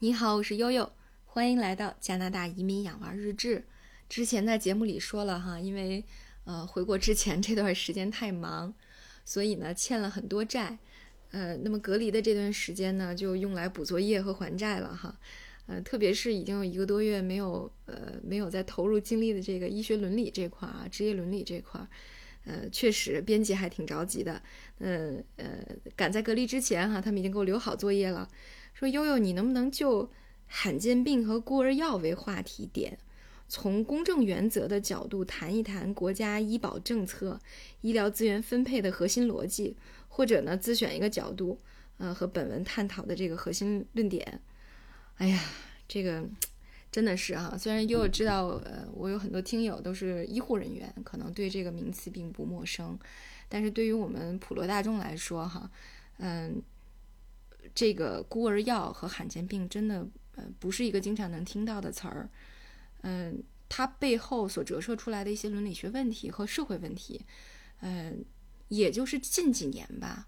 你好，我是悠悠，欢迎来到加拿大移民养娃日志。之前在节目里说了哈，因为呃回国之前这段时间太忙，所以呢欠了很多债，呃，那么隔离的这段时间呢就用来补作业和还债了哈，呃，特别是已经有一个多月没有呃没有再投入精力的这个医学伦理这块啊，职业伦理这块，呃，确实编辑还挺着急的，嗯呃，赶在隔离之前哈，他们已经给我留好作业了。说悠悠，你能不能就罕见病和孤儿药为话题点，从公正原则的角度谈一谈国家医保政策、医疗资源分配的核心逻辑，或者呢自选一个角度，呃，和本文探讨的这个核心论点？哎呀，这个真的是啊，虽然悠悠知道，呃，我有很多听友都是医护人员，可能对这个名词并不陌生，但是对于我们普罗大众来说，哈，嗯。这个孤儿药和罕见病真的呃不是一个经常能听到的词儿，嗯，它背后所折射出来的一些伦理学问题和社会问题，嗯，也就是近几年吧，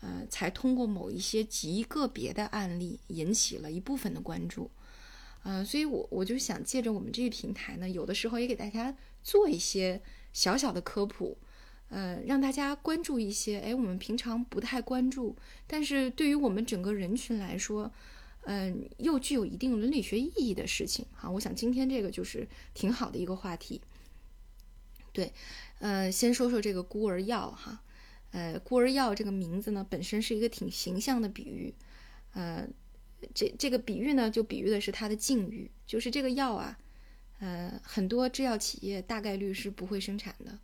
呃，才通过某一些极个别的案例引起了一部分的关注，嗯，所以我我就想借着我们这个平台呢，有的时候也给大家做一些小小的科普。呃，让大家关注一些，哎，我们平常不太关注，但是对于我们整个人群来说，嗯，又具有一定伦理学意义的事情哈。我想今天这个就是挺好的一个话题。对，呃，先说说这个孤儿药哈，呃，孤儿药这个名字呢，本身是一个挺形象的比喻，呃，这这个比喻呢，就比喻的是它的境遇，就是这个药啊，呃，很多制药企业大概率是不会生产的。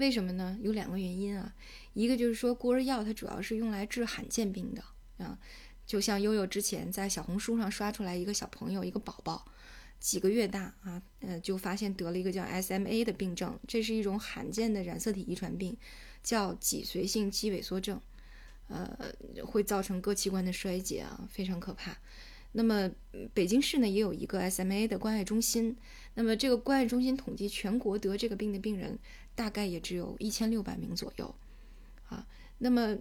为什么呢？有两个原因啊，一个就是说孤儿药它主要是用来治罕见病的啊，就像悠悠之前在小红书上刷出来一个小朋友，一个宝宝，几个月大啊，呃，就发现得了一个叫 SMA 的病症，这是一种罕见的染色体遗传病，叫脊髓性肌萎缩症，呃，会造成各器官的衰竭啊，非常可怕。那么北京市呢也有一个 SMA 的关爱中心，那么这个关爱中心统计全国得这个病的病人。大概也只有一千六百名左右，啊，那么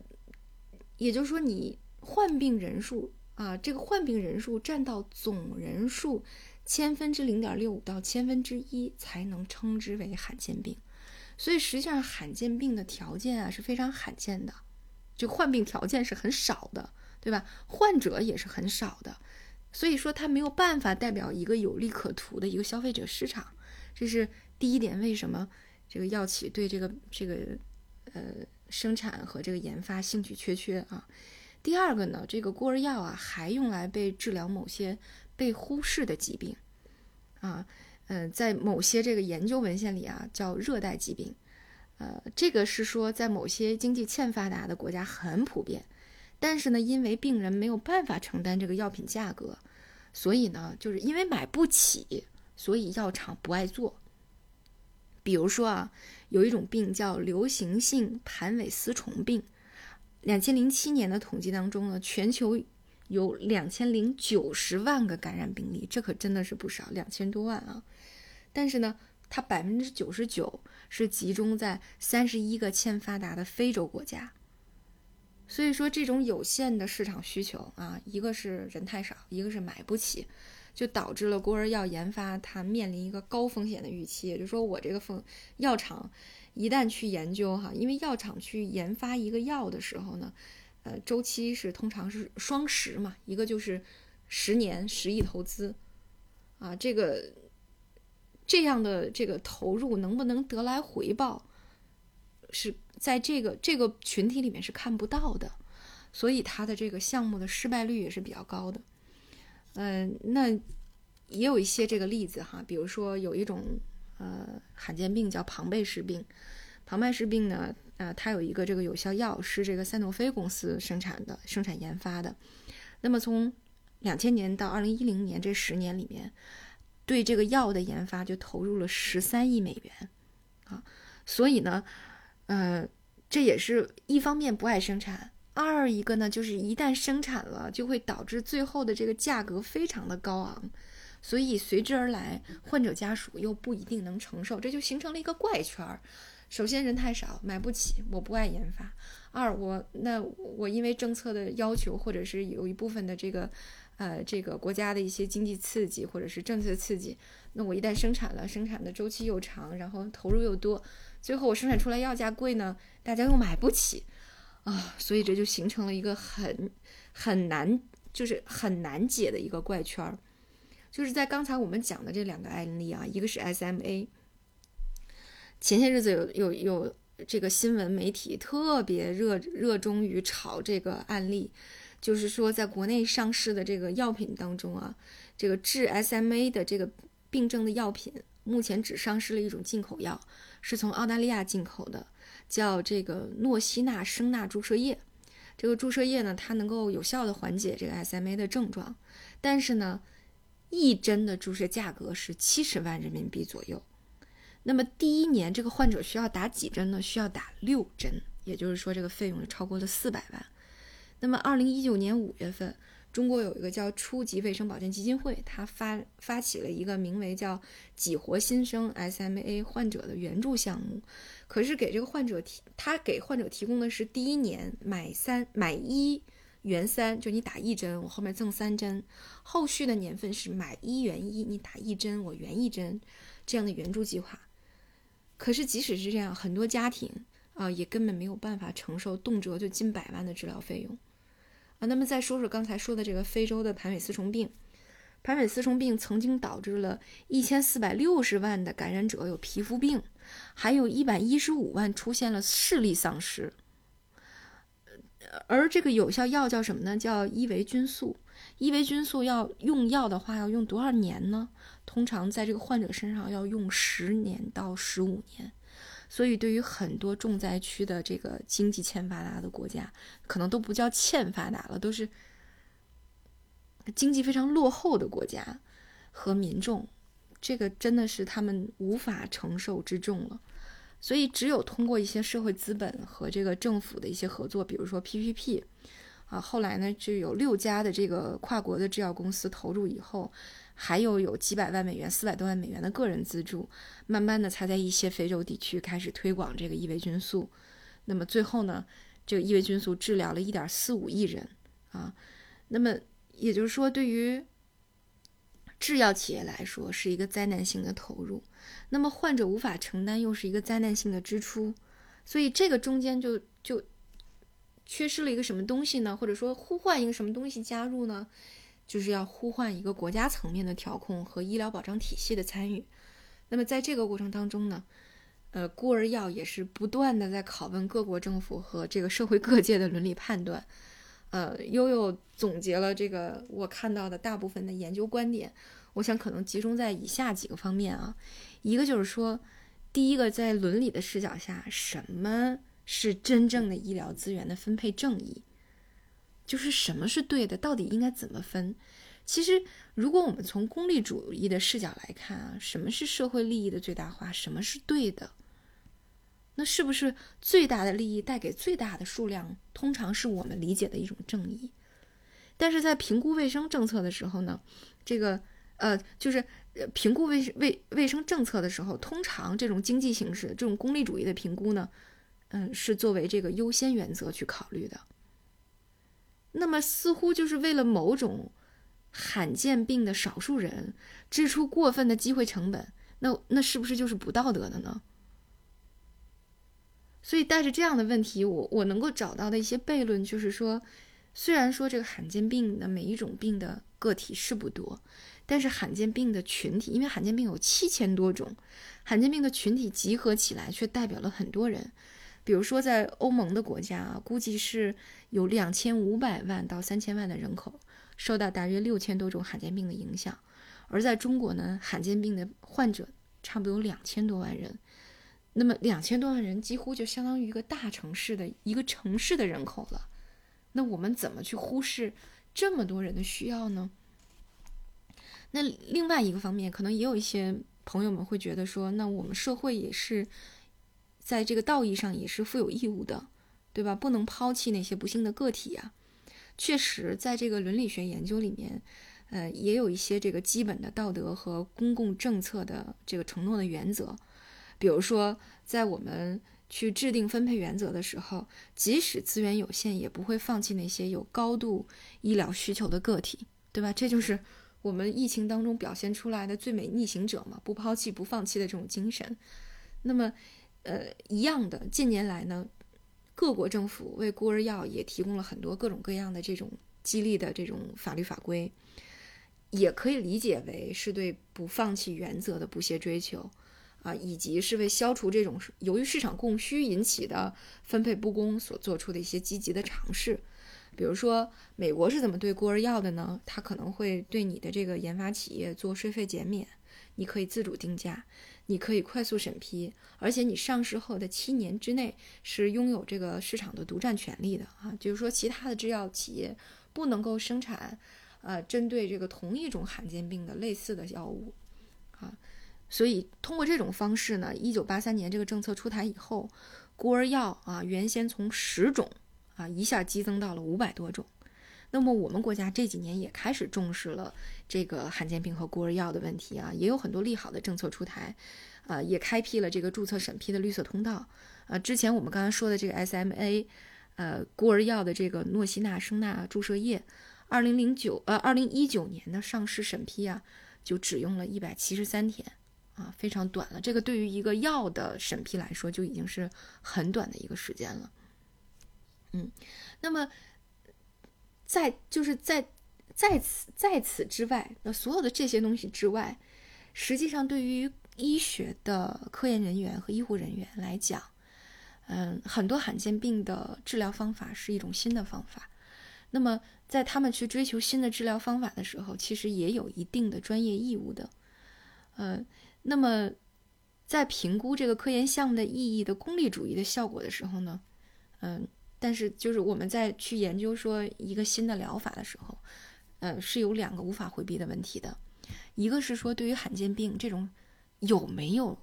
也就是说，你患病人数啊，这个患病人数占到总人数千分之零点六五到千分之一才能称之为罕见病。所以实际上，罕见病的条件啊是非常罕见的，这个患病条件是很少的，对吧？患者也是很少的，所以说它没有办法代表一个有利可图的一个消费者市场，这是第一点。为什么？这个药企对这个这个呃生产和这个研发兴趣缺缺啊。第二个呢，这个孤儿药啊还用来被治疗某些被忽视的疾病啊，嗯，在某些这个研究文献里啊叫热带疾病，呃，这个是说在某些经济欠发达的国家很普遍，但是呢，因为病人没有办法承担这个药品价格，所以呢，就是因为买不起，所以药厂不爱做。比如说啊，有一种病叫流行性盘尾丝虫病。两千零七年的统计当中呢，全球有两千零九十万个感染病例，这可真的是不少，两千多万啊。但是呢，它百分之九十九是集中在三十一个欠发达的非洲国家。所以说，这种有限的市场需求啊，一个是人太少，一个是买不起。就导致了孤儿药研发它面临一个高风险的预期，也就是说，我这个风药厂一旦去研究哈，因为药厂去研发一个药的时候呢，呃，周期是通常是双十嘛，一个就是十年十亿投资，啊，这个这样的这个投入能不能得来回报，是在这个这个群体里面是看不到的，所以它的这个项目的失败率也是比较高的。嗯，那也有一些这个例子哈，比如说有一种呃罕见病叫庞贝氏病，庞贝氏病呢，呃，它有一个这个有效药是这个赛诺菲公司生产的、生产研发的。那么从两千年到二零一零年这十年里面，对这个药的研发就投入了十三亿美元啊。所以呢，呃，这也是一方面不爱生产。二一个呢，就是一旦生产了，就会导致最后的这个价格非常的高昂，所以随之而来，患者家属又不一定能承受，这就形成了一个怪圈儿。首先人太少，买不起，我不爱研发；二我那我因为政策的要求，或者是有一部分的这个呃这个国家的一些经济刺激或者是政策刺激，那我一旦生产了，生产的周期又长，然后投入又多，最后我生产出来要价贵呢，大家又买不起啊，所以这就形成了一个很很难就是很难解的一个怪圈儿。就是在刚才我们讲的这两个案例啊，一个是 SMA。前些日子有有有这个新闻媒体特别热热衷于炒这个案例，就是说在国内上市的这个药品当中啊，这个治 SMA 的这个病症的药品，目前只上市了一种进口药，是从澳大利亚进口的，叫这个诺西那生钠注射液。这个注射液呢，它能够有效的缓解这个 SMA 的症状，但是呢。一针的注射价格是七十万人民币左右，那么第一年这个患者需要打几针呢？需要打六针，也就是说这个费用就超过了四百万。那么二零一九年五月份，中国有一个叫初级卫生保健基金会，它发发起了一个名为叫“激活新生 SMA 患者的援助项目”，可是给这个患者提，他给患者提供的是第一年买三买一。元三就你打一针，我后面赠三针，后续的年份是买一元一，你打一针我圆一针，这样的援助计划。可是即使是这样，很多家庭啊也根本没有办法承受动辄就近百万的治疗费用啊。那么再说说刚才说的这个非洲的盘尾丝虫病，盘尾丝虫病曾经导致了一千四百六十万的感染者有皮肤病，还有一百一十五万出现了视力丧失。而这个有效药叫什么呢？叫伊维菌素。伊维菌素要用药的话，要用多少年呢？通常在这个患者身上要用十年到十五年。所以，对于很多重灾区的这个经济欠发达的国家，可能都不叫欠发达了，都是经济非常落后的国家和民众，这个真的是他们无法承受之重了。所以，只有通过一些社会资本和这个政府的一些合作，比如说 PPP，啊，后来呢就有六家的这个跨国的制药公司投入以后，还有有几百万美元、四百多万美元的个人资助，慢慢的才在一些非洲地区开始推广这个伊维菌素。那么最后呢，这个伊维菌素治疗了一点四五亿人啊。那么也就是说，对于制药企业来说，是一个灾难性的投入。那么患者无法承担，又是一个灾难性的支出，所以这个中间就就缺失了一个什么东西呢？或者说呼唤一个什么东西加入呢？就是要呼唤一个国家层面的调控和医疗保障体系的参与。那么在这个过程当中呢，呃，孤儿药也是不断的在拷问各国政府和这个社会各界的伦理判断。呃，悠悠总结了这个我看到的大部分的研究观点，我想可能集中在以下几个方面啊。一个就是说，第一个在伦理的视角下，什么是真正的医疗资源的分配正义？就是什么是对的，到底应该怎么分？其实，如果我们从功利主义的视角来看啊，什么是社会利益的最大化？什么是对的？那是不是最大的利益带给最大的数量，通常是我们理解的一种正义？但是在评估卫生政策的时候呢，这个呃，就是。评估卫卫卫生政策的时候，通常这种经济形式、这种功利主义的评估呢，嗯，是作为这个优先原则去考虑的。那么，似乎就是为了某种罕见病的少数人支出过分的机会成本，那那是不是就是不道德的呢？所以，带着这样的问题，我我能够找到的一些悖论就是说，虽然说这个罕见病的每一种病的个体是不多。但是罕见病的群体，因为罕见病有七千多种，罕见病的群体集合起来却代表了很多人。比如说，在欧盟的国家啊，估计是有两千五百万到三千万的人口受到大约六千多种罕见病的影响。而在中国呢，罕见病的患者差不多有两千多万人。那么两千多万人几乎就相当于一个大城市的一个城市的人口了。那我们怎么去忽视这么多人的需要呢？那另外一个方面，可能也有一些朋友们会觉得说，那我们社会也是在这个道义上也是负有义务的，对吧？不能抛弃那些不幸的个体呀。确实，在这个伦理学研究里面，呃，也有一些这个基本的道德和公共政策的这个承诺的原则。比如说，在我们去制定分配原则的时候，即使资源有限，也不会放弃那些有高度医疗需求的个体，对吧？这就是我们疫情当中表现出来的最美逆行者嘛，不抛弃、不放弃的这种精神。那么，呃，一样的，近年来呢，各国政府为孤儿药也提供了很多各种各样的这种激励的这种法律法规，也可以理解为是对不放弃原则的不懈追求。啊，以及是为消除这种由于市场供需引起的分配不公所做出的一些积极的尝试，比如说美国是怎么对孤儿药的呢？它可能会对你的这个研发企业做税费减免，你可以自主定价，你可以快速审批，而且你上市后的七年之内是拥有这个市场的独占权利的啊，就是说其他的制药企业不能够生产，呃，针对这个同一种罕见病的类似的药物，啊。所以，通过这种方式呢，一九八三年这个政策出台以后，孤儿药啊，原先从十种啊一下激增到了五百多种。那么，我们国家这几年也开始重视了这个罕见病和孤儿药的问题啊，也有很多利好的政策出台，啊，也开辟了这个注册审批的绿色通道。啊，之前我们刚刚说的这个 SMA，呃，孤儿药的这个诺西那生钠注射液，二零零九呃二零一九年的上市审批啊，就只用了一百七十三天。啊，非常短了。这个对于一个药的审批来说，就已经是很短的一个时间了。嗯，那么在就是在在此在此之外，那所有的这些东西之外，实际上对于医学的科研人员和医护人员来讲，嗯，很多罕见病的治疗方法是一种新的方法。那么在他们去追求新的治疗方法的时候，其实也有一定的专业义务的，嗯。那么，在评估这个科研项目的意义的功利主义的效果的时候呢，嗯，但是就是我们在去研究说一个新的疗法的时候，呃，是有两个无法回避的问题的，一个是说对于罕见病这种有没有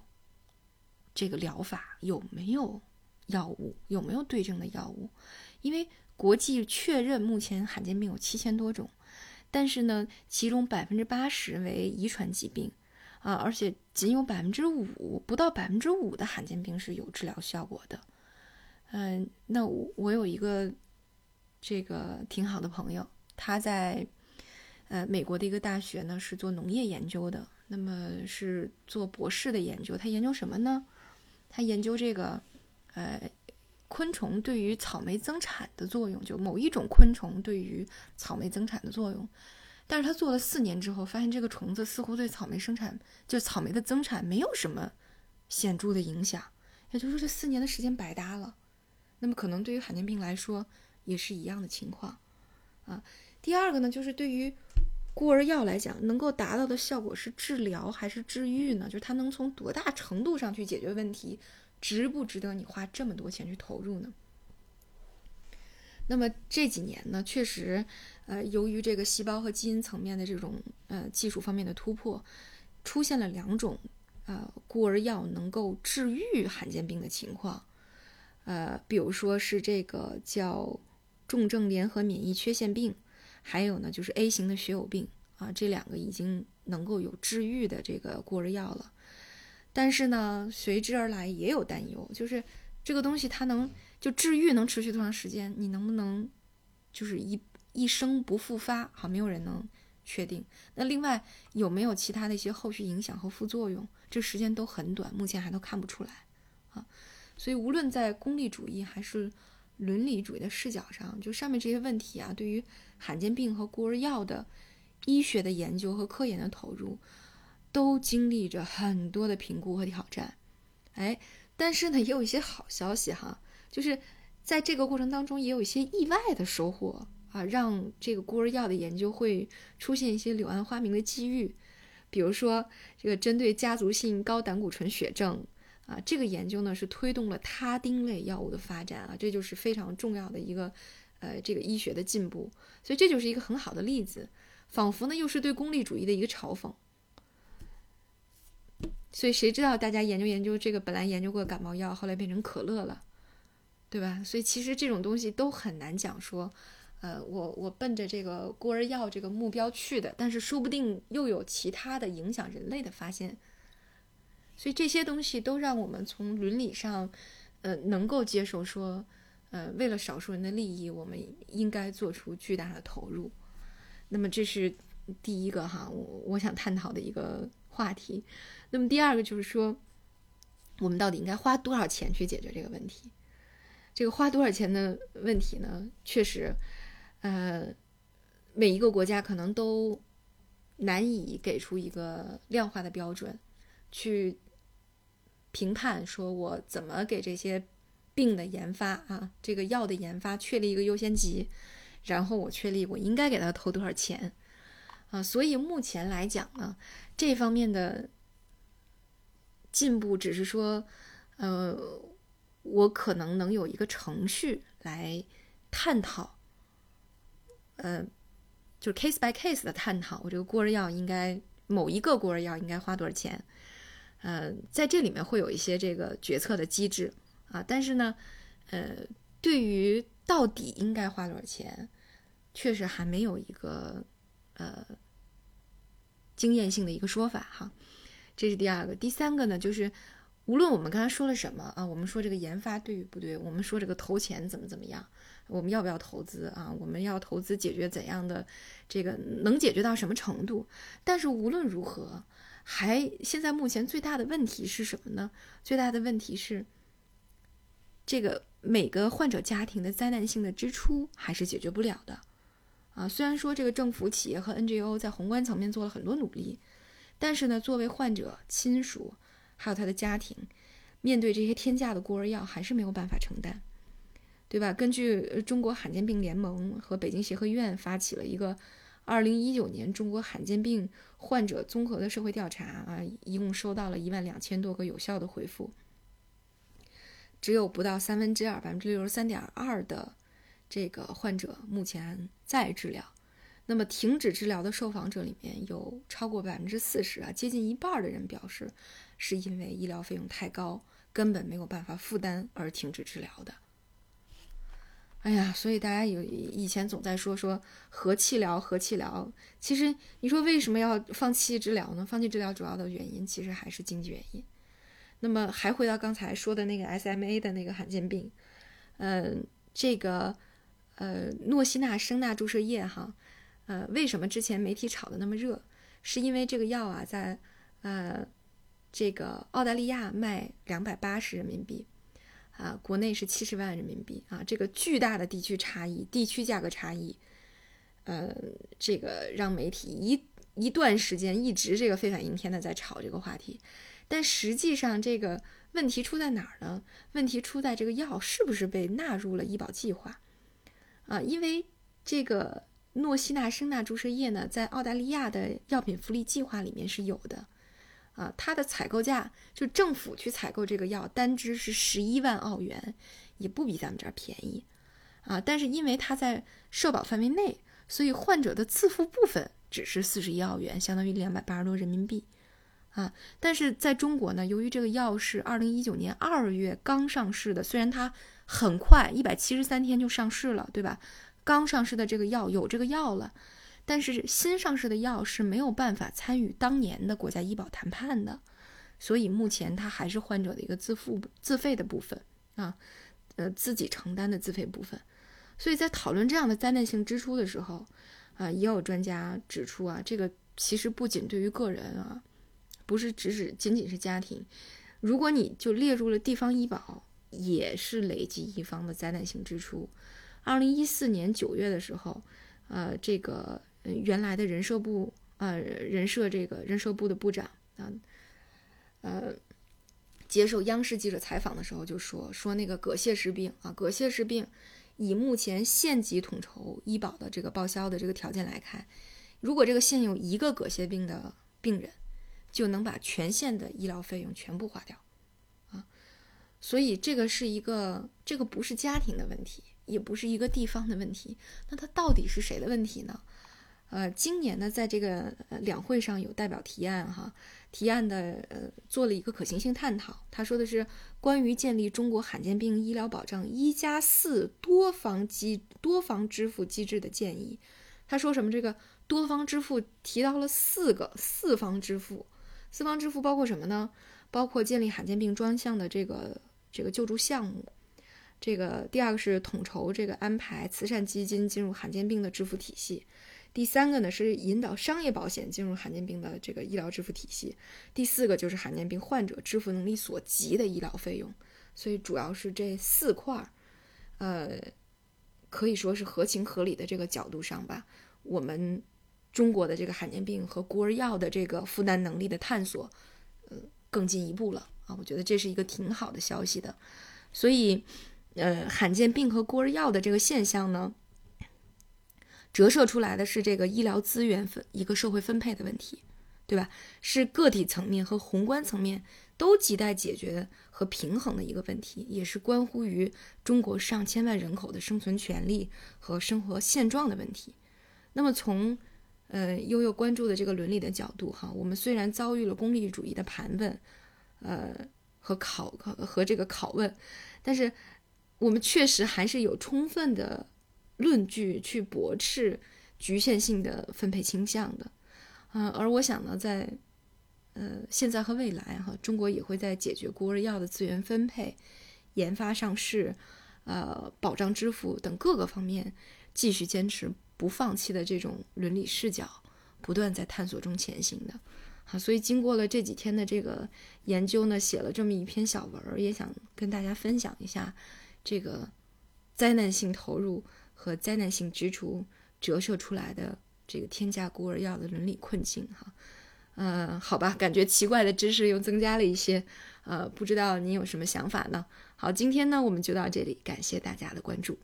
这个疗法，有没有药物，有没有对症的药物，因为国际确认目前罕见病有七千多种，但是呢，其中百分之八十为遗传疾病。啊，而且仅有百分之五，不到百分之五的罕见病是有治疗效果的。嗯，那我我有一个这个挺好的朋友，他在呃美国的一个大学呢是做农业研究的，那么是做博士的研究。他研究什么呢？他研究这个呃昆虫对于草莓增产的作用，就某一种昆虫对于草莓增产的作用。但是他做了四年之后，发现这个虫子似乎对草莓生产，就草莓的增产没有什么显著的影响，也就是说这四年的时间白搭了。那么可能对于罕见病来说也是一样的情况啊。第二个呢，就是对于孤儿药来讲，能够达到的效果是治疗还是治愈呢？就是它能从多大程度上去解决问题，值不值得你花这么多钱去投入呢？那么这几年呢，确实。呃，由于这个细胞和基因层面的这种呃技术方面的突破，出现了两种呃孤儿药能够治愈罕见病的情况，呃，比如说是这个叫重症联合免疫缺陷病，还有呢就是 A 型的血友病啊，这两个已经能够有治愈的这个孤儿药了。但是呢，随之而来也有担忧，就是这个东西它能就治愈能持续多长时间？你能不能就是一。一生不复发，好，没有人能确定。那另外有没有其他的一些后续影响和副作用？这时间都很短，目前还都看不出来。所以无论在功利主义还是伦理主义的视角上，就上面这些问题啊，对于罕见病和孤儿药的医学的研究和科研的投入，都经历着很多的评估和挑战。哎，但是呢，也有一些好消息哈，就是在这个过程当中，也有一些意外的收获。啊，让这个孤儿药的研究会出现一些柳暗花明的机遇，比如说这个针对家族性高胆固醇血症啊，这个研究呢是推动了他汀类药物的发展啊，这就是非常重要的一个呃这个医学的进步，所以这就是一个很好的例子，仿佛呢又是对功利主义的一个嘲讽。所以谁知道大家研究研究这个本来研究过感冒药，后来变成可乐了，对吧？所以其实这种东西都很难讲说。呃，我我奔着这个孤儿药这个目标去的，但是说不定又有其他的影响人类的发现，所以这些东西都让我们从伦理上，呃，能够接受说，呃，为了少数人的利益，我们应该做出巨大的投入。那么这是第一个哈，我我想探讨的一个话题。那么第二个就是说，我们到底应该花多少钱去解决这个问题？这个花多少钱的问题呢？确实，呃，每一个国家可能都难以给出一个量化的标准去。评判说，我怎么给这些病的研发啊，这个药的研发确立一个优先级，然后我确立我应该给他投多少钱啊？所以目前来讲呢，这方面的进步只是说，呃，我可能能有一个程序来探讨，呃，就是 case by case 的探讨，我这个孤儿药应该某一个孤儿药应该花多少钱。呃，在这里面会有一些这个决策的机制啊，但是呢，呃，对于到底应该花多少钱，确实还没有一个呃经验性的一个说法哈。这是第二个，第三个呢，就是无论我们刚才说了什么啊，我们说这个研发对与不对，我们说这个投钱怎么怎么样，我们要不要投资啊？我们要投资解决怎样的这个能解决到什么程度？但是无论如何。还现在目前最大的问题是什么呢？最大的问题是，这个每个患者家庭的灾难性的支出还是解决不了的，啊，虽然说这个政府、企业和 NGO 在宏观层面做了很多努力，但是呢，作为患者亲属还有他的家庭，面对这些天价的孤儿药，还是没有办法承担，对吧？根据中国罕见病联盟和北京协和医院发起了一个。二零一九年中国罕见病患者综合的社会调查啊，一共收到了一万两千多个有效的回复，只有不到三分之二，百分之六十三点二的这个患者目前在治疗。那么停止治疗的受访者里面有超过百分之四十啊，接近一半的人表示是因为医疗费用太高，根本没有办法负担而停止治疗的。哎呀，所以大家有以前总在说说和气疗，和气疗。其实你说为什么要放弃治疗呢？放弃治疗主要的原因其实还是经济原因。那么还回到刚才说的那个 SMA 的那个罕见病，嗯，这个呃诺西那生钠注射液哈，呃，为什么之前媒体炒的那么热？是因为这个药啊，在呃这个澳大利亚卖两百八十人民币。啊，国内是七十万人民币啊，这个巨大的地区差异、地区价格差异，呃，这个让媒体一一段时间一直这个非反应天的在炒这个话题，但实际上这个问题出在哪儿呢？问题出在这个药是不是被纳入了医保计划啊？因为这个诺西那生钠注射液呢，在澳大利亚的药品福利计划里面是有的。啊，它的采购价就政府去采购这个药，单支是十一万澳元，也不比咱们这儿便宜，啊，但是因为它在社保范围内，所以患者的自付部分只是四十一澳元，相当于两百八十多人民币，啊，但是在中国呢，由于这个药是二零一九年二月刚上市的，虽然它很快一百七十三天就上市了，对吧？刚上市的这个药有这个药了。但是新上市的药是没有办法参与当年的国家医保谈判的，所以目前它还是患者的一个自付自费的部分啊，呃自己承担的自费部分。所以在讨论这样的灾难性支出的时候，啊，也有专家指出啊，这个其实不仅对于个人啊，不是只是仅仅是家庭，如果你就列入了地方医保，也是累积一方的灾难性支出。二零一四年九月的时候，呃，这个。原来的人社部，呃，人社这个人社部的部长啊，呃，接受央视记者采访的时候就说说那个葛谢氏病啊，葛谢氏病，以目前县级统筹医保的这个报销的这个条件来看，如果这个县有一个葛谢病的病人，就能把全县的医疗费用全部花掉啊，所以这个是一个，这个不是家庭的问题，也不是一个地方的问题，那它到底是谁的问题呢？呃，今年呢，在这个两会上有代表提案哈，提案的呃做了一个可行性探讨。他说的是关于建立中国罕见病医疗保障一加四多方机多方支付机制的建议。他说什么？这个多方支付提到了四个四方支付，四方支付包括什么呢？包括建立罕见病专项的这个这个救助项目。这个第二个是统筹这个安排慈善基金进入罕见病的支付体系。第三个呢是引导商业保险进入罕见病的这个医疗支付体系。第四个就是罕见病患者支付能力所及的医疗费用。所以主要是这四块儿，呃，可以说是合情合理的这个角度上吧，我们中国的这个罕见病和孤儿药的这个负担能力的探索，呃，更进一步了啊！我觉得这是一个挺好的消息的。所以，呃，罕见病和孤儿药的这个现象呢，折射出来的是这个医疗资源分一个社会分配的问题，对吧？是个体层面和宏观层面。都亟待解决和平衡的一个问题，也是关乎于中国上千万人口的生存权利和生活现状的问题。那么，从呃悠悠关注的这个伦理的角度，哈，我们虽然遭遇了功利主义的盘问，呃和考和和这个拷问，但是我们确实还是有充分的论据去驳斥局限性的分配倾向的，嗯，而我想呢，在呃，现在和未来哈，中国也会在解决孤儿药的资源分配、研发上市、呃，保障支付等各个方面，继续坚持不放弃的这种伦理视角，不断在探索中前行的。好，所以经过了这几天的这个研究呢，写了这么一篇小文儿，也想跟大家分享一下这个灾难性投入和灾难性支出折射出来的这个天价孤儿药的伦理困境哈。呃，好吧，感觉奇怪的知识又增加了一些，呃，不知道您有什么想法呢？好，今天呢我们就到这里，感谢大家的关注。